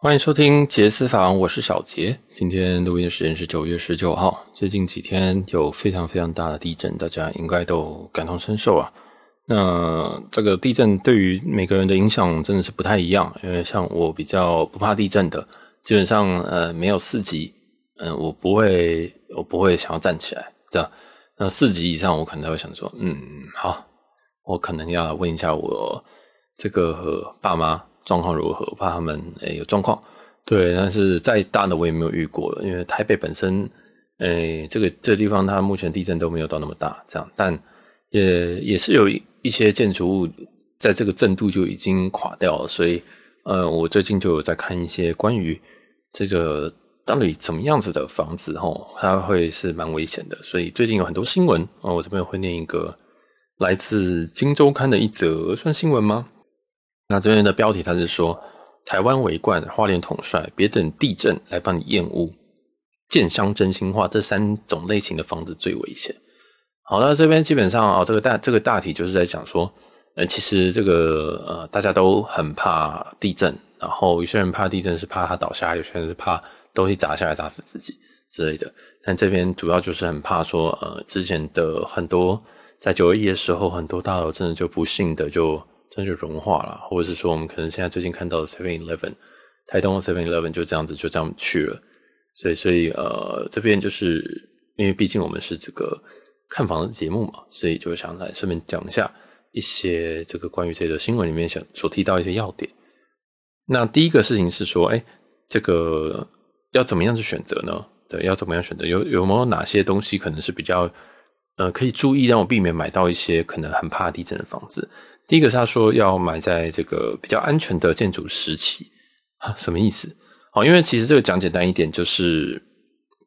欢迎收听杰私房，我是小杰。今天录音的时间是九月十九号。最近几天有非常非常大的地震，大家应该都感同身受啊。那这个地震对于每个人的影响真的是不太一样，因为像我比较不怕地震的，基本上呃没有四级，嗯、我不会我不会想要站起来，这样。那四级以上，我可能会想说，嗯，好，我可能要问一下我这个爸妈。状况如何？我怕他们诶、有状况，对，但是再大的我也没有遇过了，因为台北本身诶、这个这地方它目前地震都没有到那么大，这样，但也也是有一些建筑物在这个震度就已经垮掉了，所以呃，我最近就有在看一些关于这个到底怎么样子的房子齁，它会是蛮危险的，所以最近有很多新闻哦，我这边会念一个来自《今周刊》的一则，算新闻吗？那这边的标题，它是说台湾维冠花莲统帅，别等地震来帮你验屋，建商真心话，这三种类型的房子最危险。好，那这边基本上啊，这个大这个大体就是在讲说，呃，其实这个呃，大家都很怕地震，然后有些人怕地震是怕它倒下，有些人是怕东西砸下来砸死自己之类的。但这边主要就是很怕说，呃，之前的很多在九二一的时候，很多大楼真的就不幸的就。那就融化了，或者是说，我们可能现在最近看到的 Seven Eleven，台东的 Seven Eleven 就这样子就这样去了，所以所以呃，这边就是因为毕竟我们是这个看房的节目嘛，所以就想来顺便讲一下一些这个关于这个新闻里面想所提到一些要点。那第一个事情是说，哎，这个要怎么样去选择呢？对，要怎么样选择？有有没有哪些东西可能是比较呃可以注意，让我避免买到一些可能很怕地震的房子？第一个是他说要买在这个比较安全的建筑时期，什么意思？好，因为其实这个讲简单一点，就是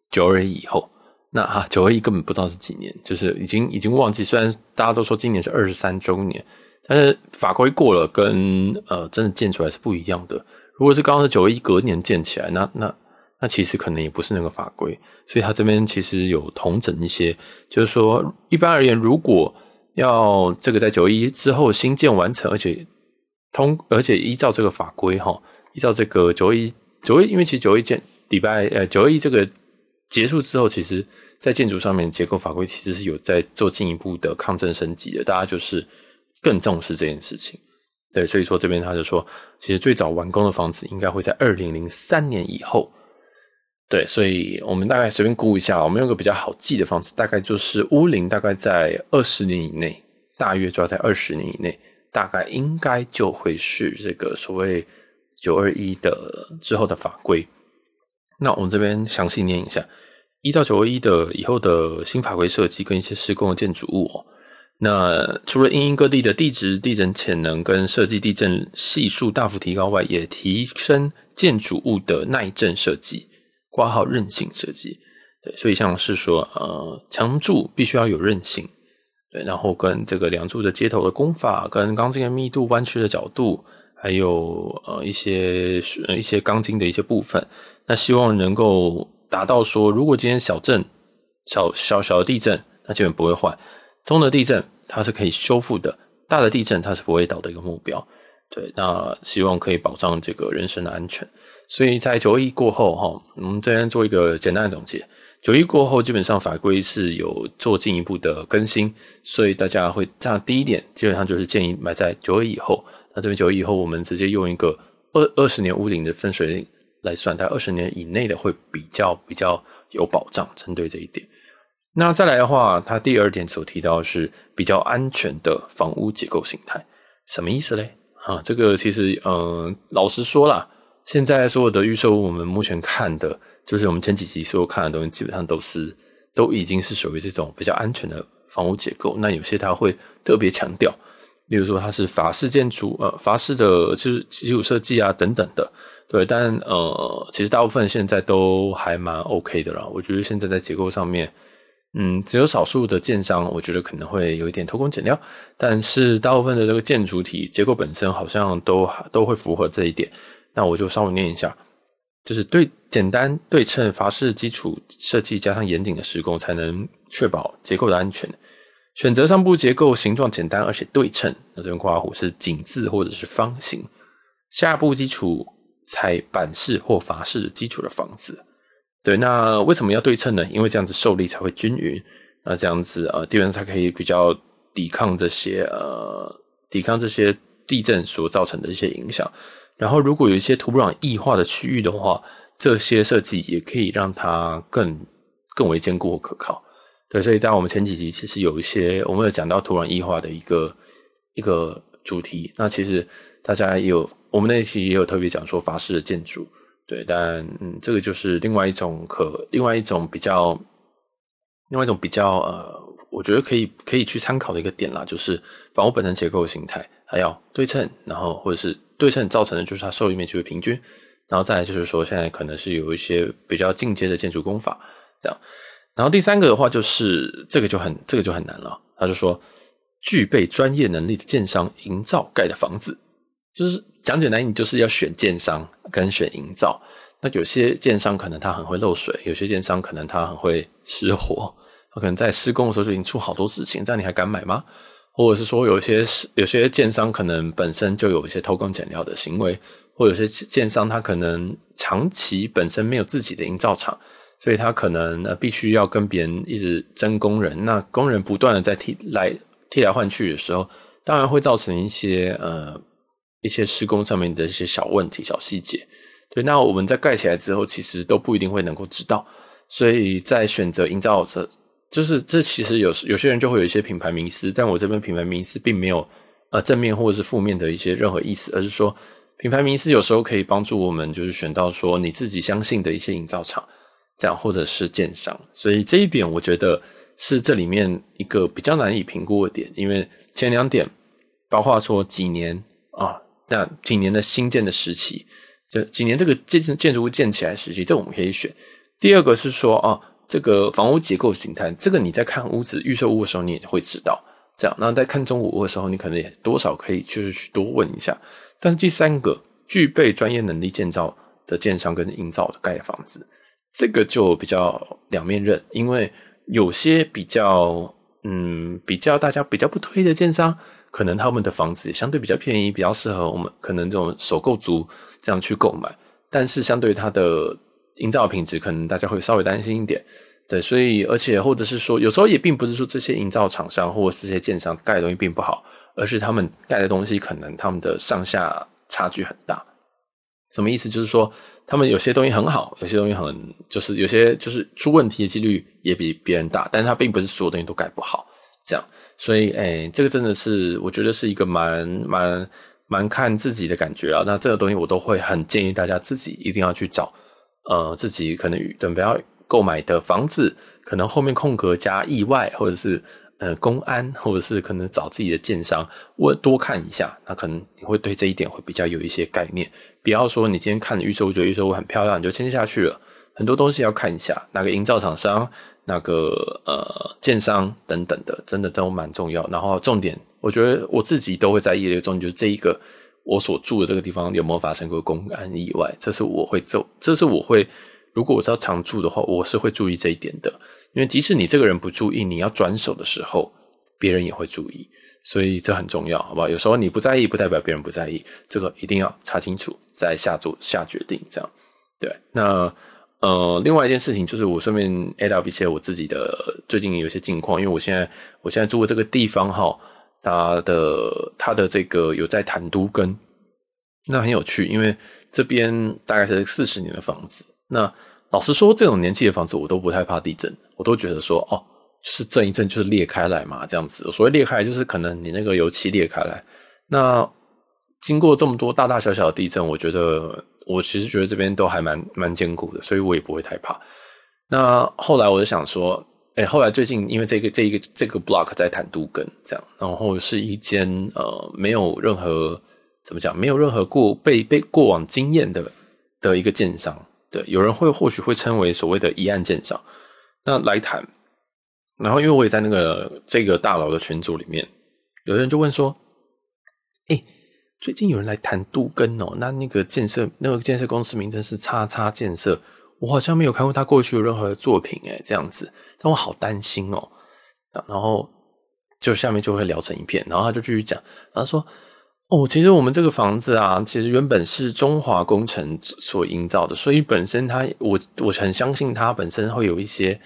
九二一以后，那哈九二一根本不知道是几年，就是已经已经忘记。虽然大家都说今年是二十三周年，但是法规过了跟呃真的建出来是不一样的。如果是刚刚是九二一隔年建起来，那那那其实可能也不是那个法规，所以他这边其实有同整一些，就是说一般而言，如果要这个在九一之后新建完成，而且通，而且依照这个法规哈，依照这个九一九一，因为其实九一建礼拜呃九一这个结束之后，其实在建筑上面结构法规其实是有在做进一步的抗震升级的，大家就是更重视这件事情。对，所以说这边他就说，其实最早完工的房子应该会在二零零三年以后。对，所以我们大概随便估一下，我们用个比较好记的方式，大概就是屋龄大概在二十年以内，大约就要在二十年以内，大概应该就会是这个所谓九二一的之后的法规。那我们这边详细念一下，一到九二一的以后的新法规设计跟一些施工的建筑物哦，那除了因应各地的地质、地震潜能跟设计地震系数大幅提高外，也提升建筑物的耐震设计。挂号韧性设计，对，所以像是说，呃，墙柱必须要有韧性，对，然后跟这个梁柱的接头的工法，跟钢筋的密度、弯曲的角度，还有呃一些一些钢筋的一些部分，那希望能够达到说，如果今天小震、小小小的地震，它基本不会坏；中的地震它是可以修复的，大的地震它是不会倒的一个目标。对，那希望可以保障这个人身的安全。所以在九一过后，哈，我们这边做一个简单的总结。九一过后，基本上法规是有做进一步的更新，所以大家会这样。第一点，基本上就是建议买在九一以后。那这边九一以后，我们直接用一个二二十年屋顶的分水岭来算，在二十年以内的会比较比较有保障。针对这一点，那再来的话，它第二点所提到是比较安全的房屋结构形态，什么意思嘞？啊，这个其实，嗯、老实说啦。现在所有的预售，我们目前看的，就是我们前几集所有看的东西，基本上都是都已经是属于这种比较安全的房屋结构。那有些它会特别强调，例如说它是法式建筑，呃，法式的就是基础设计啊等等的，对。但呃，其实大部分现在都还蛮 OK 的啦。我觉得现在在结构上面，嗯，只有少数的建商，我觉得可能会有一点偷工减料，但是大部分的这个建筑体结构本身好像都都会符合这一点。那我就稍微念一下，就是对简单对称法式基础设计加上严谨的施工，才能确保结构的安全。选择上部结构形状简单而且对称，那这边括弧是井字或者是方形。下部基础采板式或筏式基础的房子。对，那为什么要对称呢？因为这样子受力才会均匀，那这样子呃地面才可以比较抵抗这些呃抵抗这些地震所造成的一些影响。然后如果有一些土壤异化的区域的话，这些设计也可以让它更更为坚固和可靠。对，所以在我们前几集其实有一些我们有讲到土壤异化的一个一个主题。那其实大家也有我们那期也有特别讲说法式的建筑，对，但嗯，这个就是另外一种可另外一种比较另外一种比较呃，我觉得可以可以去参考的一个点啦，就是房屋本身结构形态还要对称，然后或者是对称造成的就是它受力面积会平均，然后再来就是说现在可能是有一些比较进阶的建筑工法这样。然后第三个的话就是这个就很这个就很难了。他就说，具备专业能力的建商营造盖的房子，就是讲简单，你就是要选建商跟选营造。那有些建商可能他很会漏水，有些建商可能他很会失火，他可能在施工的时候就已经出好多事情，这样你还敢买吗？或者是说有些有些建商可能本身就有一些偷工减料的行为，或有些建商他可能长期本身没有自己的营造厂。所以他可能呃必须要跟别人一直争工人，那工人不断的在替来替来换去的时候，当然会造成一些呃一些施工上面的一些小问题、小细节。对，那我们在盖起来之后，其实都不一定会能够知道。所以在选择营造者，就是这其实有有些人就会有一些品牌名思，但我这边品牌名思并没有呃正面或者是负面的一些任何意思，而是说品牌名思有时候可以帮助我们就是选到说你自己相信的一些营造厂。这样，或者是建商，所以这一点我觉得是这里面一个比较难以评估的点，因为前两点，包括说几年啊，那几年的新建的时期，这几年这个建建筑物建起来时期，这我们可以选。第二个是说啊，这个房屋结构形态，这个你在看屋子预售屋的时候，你也会知道。这样，那在看中古屋的时候，你可能也多少可以就是去多问一下。但是第三个，具备专业能力建造的建商跟营造的盖的房子。这个就比较两面刃，因为有些比较嗯比较大家比较不推的建商，可能他们的房子也相对比较便宜，比较适合我们可能这种首购族这样去购买。但是相对它的营造品质，可能大家会稍微担心一点。对，所以而且或者是说，有时候也并不是说这些营造厂商或者是这些建商盖的东西并不好，而是他们盖的东西可能他们的上下差距很大。什么意思？就是说。他们有些东西很好，有些东西很就是有些就是出问题的几率也比别人大，但是它并不是所有东西都盖不好，这样，所以哎，这个真的是我觉得是一个蛮蛮蛮看自己的感觉啊。那这个东西我都会很建议大家自己一定要去找，呃，自己可能准备要购买的房子，可能后面空格加意外，或者是呃公安，或者是可能找自己的建商，我多看一下，那可能你会对这一点会比较有一些概念。不要说你今天看预售我，觉得预售屋很漂亮，你就签下去了。很多东西要看一下，哪个营造厂商、那个呃建商等等的，真的都蛮重要。然后重点，我觉得我自己都会在意的一个重点，就是这一个我所住的这个地方有没有发生过公安意外，这是我会做，这是我会，如果我是要常住的话，我是会注意这一点的。因为即使你这个人不注意，你要转手的时候，别人也会注意。所以这很重要，好不好？有时候你不在意，不代表别人不在意，这个一定要查清楚再下做下决定，这样对。那呃，另外一件事情就是，我顺便 add up 一些我自己的最近有些近况，因为我现在我现在住的这个地方哈，它的它的这个有在谈都根，那很有趣，因为这边大概是四十年的房子。那老实说，这种年纪的房子我都不太怕地震，我都觉得说哦。就是震一震，就是裂开来嘛，这样子。所谓裂开，就是可能你那个油漆裂开来。那经过这么多大大小小的地震，我觉得我其实觉得这边都还蛮蛮坚固的，所以我也不会太怕。那后来我就想说，哎、欸，后来最近因为这个这一个这个 block 在谈都根这样，然后是一间呃没有任何怎么讲，没有任何过被被过往经验的的一个建商，对，有人会或许会称为所谓的疑案建商，那来谈。然后，因为我也在那个这个大佬的群组里面，有人就问说：“哎，最近有人来谈都根哦，那那个建设那个建设公司名称是叉叉建设，我好像没有看过他过去有任何的作品诶，这样子，但我好担心哦。”然后就下面就会聊成一片，然后他就继续讲，他说：“哦，其实我们这个房子啊，其实原本是中华工程所营造的，所以本身它，我我很相信它本身会有一些，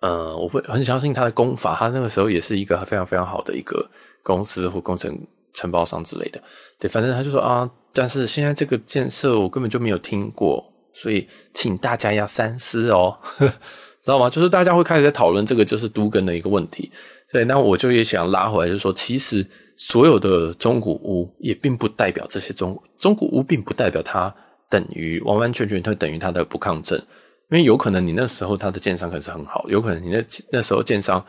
呃，我会很相信它的功法，它那个时候也是一个非常非常好的一个公司或工程承包商之类的。对，反正他就说啊，但是现在这个建设我根本就没有听过，所以请大家要三思哦，知道吗？就是大家会开始在讨论这个就是都更的一个问题。对，那我就也想拉回来，就是说，其实所有的中古屋也并不代表这些中中古屋，并不代表它等于完完全全它等于它的不抗震，因为有可能你那时候它的建商可是很好，有可能你那那时候建商，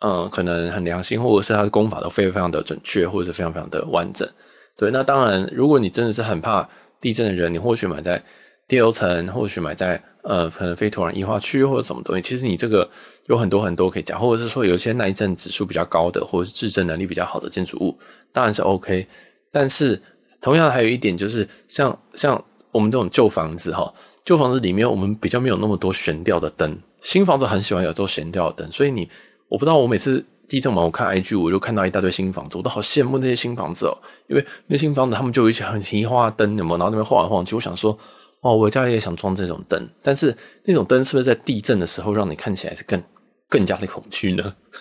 嗯，可能很良心，或者是他的工法都非常非常的准确，或者是非常非常的完整。对，那当然，如果你真的是很怕地震的人，你或许买在第二层，或许买在呃，可能非土壤液化区或者什么东西，其实你这个。有很多很多可以讲，或者是说有一些耐震指数比较高的，或者是制震能力比较好的建筑物，当然是 OK。但是同样还有一点就是像，像我们这种旧房子哈，旧房子里面我们比较没有那么多悬吊的灯，新房子很喜欢有做悬吊的灯。所以你我不知道，我每次地震嘛我看 IG，我就看到一大堆新房子，我都好羡慕那些新房子哦，因为那新房子他们就有一些很奇花灯，有没有？然后那边晃来晃去，我想说，哦，我家也想装这种灯，但是那种灯是不是在地震的时候让你看起来是更？更加的恐惧呢，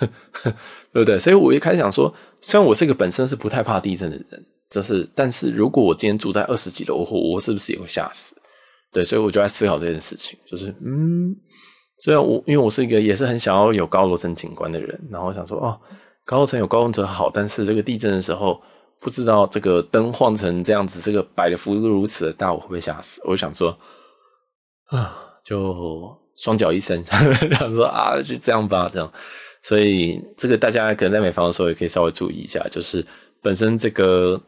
对不对？所以我一开始想说，虽然我是一个本身是不太怕地震的人，就是，但是如果我今天住在二十几楼，我我是不是也会吓死？对，所以我就在思考这件事情，就是，嗯，虽然我因为我是一个也是很想要有高楼层景观的人，然后我想说，哦，高楼层有高楼层好，但是这个地震的时候，不知道这个灯晃成这样子，这个摆的幅度如此的大，我会不会吓死？我就想说，啊，就。双脚一伸，然后说啊，就这样吧，这样。所以这个大家可能在买房的时候也可以稍微注意一下，就是本身这个，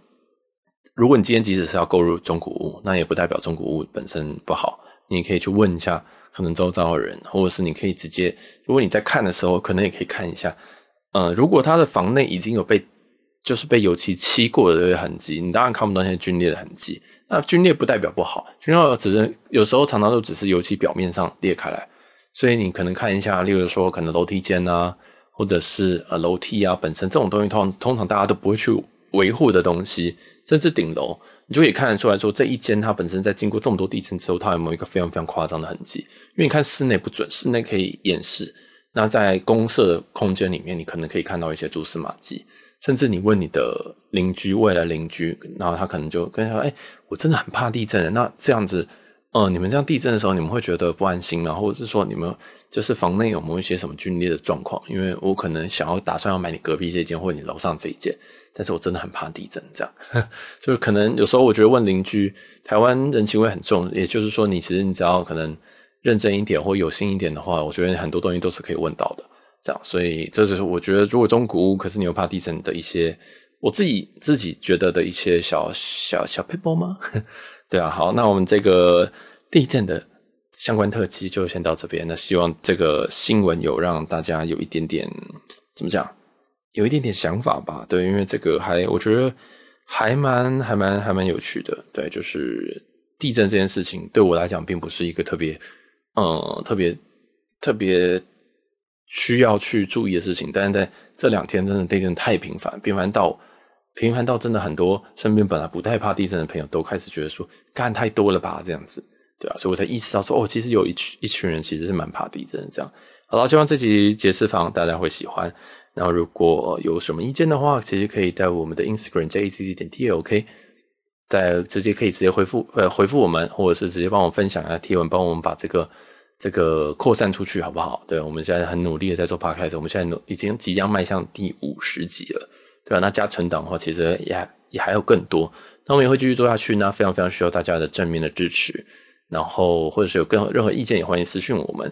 如果你今天即使是要购入中古屋，那也不代表中古屋本身不好。你可以去问一下可能周遭的人，或者是你可以直接，如果你在看的时候，可能也可以看一下，呃，如果他的房内已经有被就是被油漆漆过的这些痕迹，你当然看不到那些龟裂的痕迹。那龟裂不代表不好，龟裂只是有时候常常都只是油漆表面上裂开来，所以你可能看一下，例如说可能楼梯间啊，或者是呃楼梯啊本身这种东西，通通常大家都不会去维护的东西，甚至顶楼，你就可以看得出来说这一间它本身在经过这么多地震之后，它有没有一个非常非常夸张的痕迹？因为你看室内不准，室内可以掩饰，那在公设空间里面，你可能可以看到一些蛛丝马迹。甚至你问你的邻居，未来邻居，然后他可能就跟他说：“哎、我真的很怕地震。那这样子，呃，你们这样地震的时候，你们会觉得不安心吗？或者是说，你们就是房内有没有一些什么龟裂的状况？因为我可能想要打算要买你隔壁这间或者你楼上这一间，但是我真的很怕地震。这样，就是可能有时候我觉得问邻居，台湾人情味很重。也就是说，你其实你只要可能认真一点或有心一点的话，我觉得很多东西都是可以问到的。”这样，所以这就是我觉得，如果中古屋，可是你又怕地震的一些，我自己自己觉得的一些小小小 people 吗？对啊，好，那我们这个地震的相关特辑就先到这边。那希望这个新闻有让大家有一点点怎么讲，有一点点想法吧。对，因为这个还我觉得还蛮还蛮还蛮有趣的。对，就是地震这件事情对我来讲，并不是一个特别嗯特别特别。需要去注意的事情，但是在这两天真的地震太频繁，频繁到频繁到真的很多身边本来不太怕地震的朋友都开始觉得说，干太多了吧这样子，对啊，所以我才意识到说，哦，其实有一群一群人其实是蛮怕地震的这样。好了，希望这集节私房大家会喜欢。然后如果有什么意见的话，其实可以在我们的 Instagram jacc 点 talk，在直接可以直接回复呃回复我们，或者是直接帮我分享一下贴文，帮我们把这个。这个扩散出去好不好？对，我们现在很努力的在做 podcast，我们现在已经即将迈向第五十集了，对吧、那加存档的话，其实也也还有更多。那我们也会继续做下去，那非常非常需要大家的正面的支持，然后或者是有更任何意见，也欢迎私讯我们。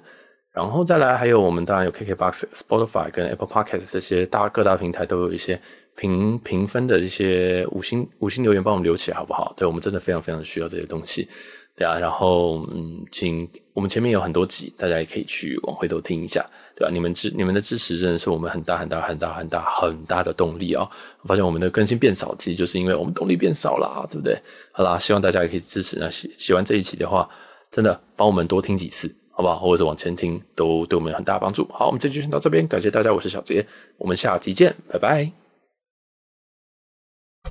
然后再来，还有我们当然有 KKBox、Spotify 跟 Apple Podcast 这些大各大平台都有一些评评分的一些五星五星留言，帮我们留起来好不好？对，我们真的非常非常需要这些东西。对啊，然后嗯，请我们前面有很多集，大家也可以去往回头听一下，对吧？你们支你们的支持真的是我们很大很大很大很大很大的动力哦。我发现我们的更新变少，其实就是因为我们动力变少了，对不对？好啦，希望大家也可以支持。那喜喜欢这一期的话，真的帮我们多听几次，好不好？或者往前听，都对我们有很大帮助。好，我们这期就先到这边，感谢大家，我是小杰，我们下集见，拜拜。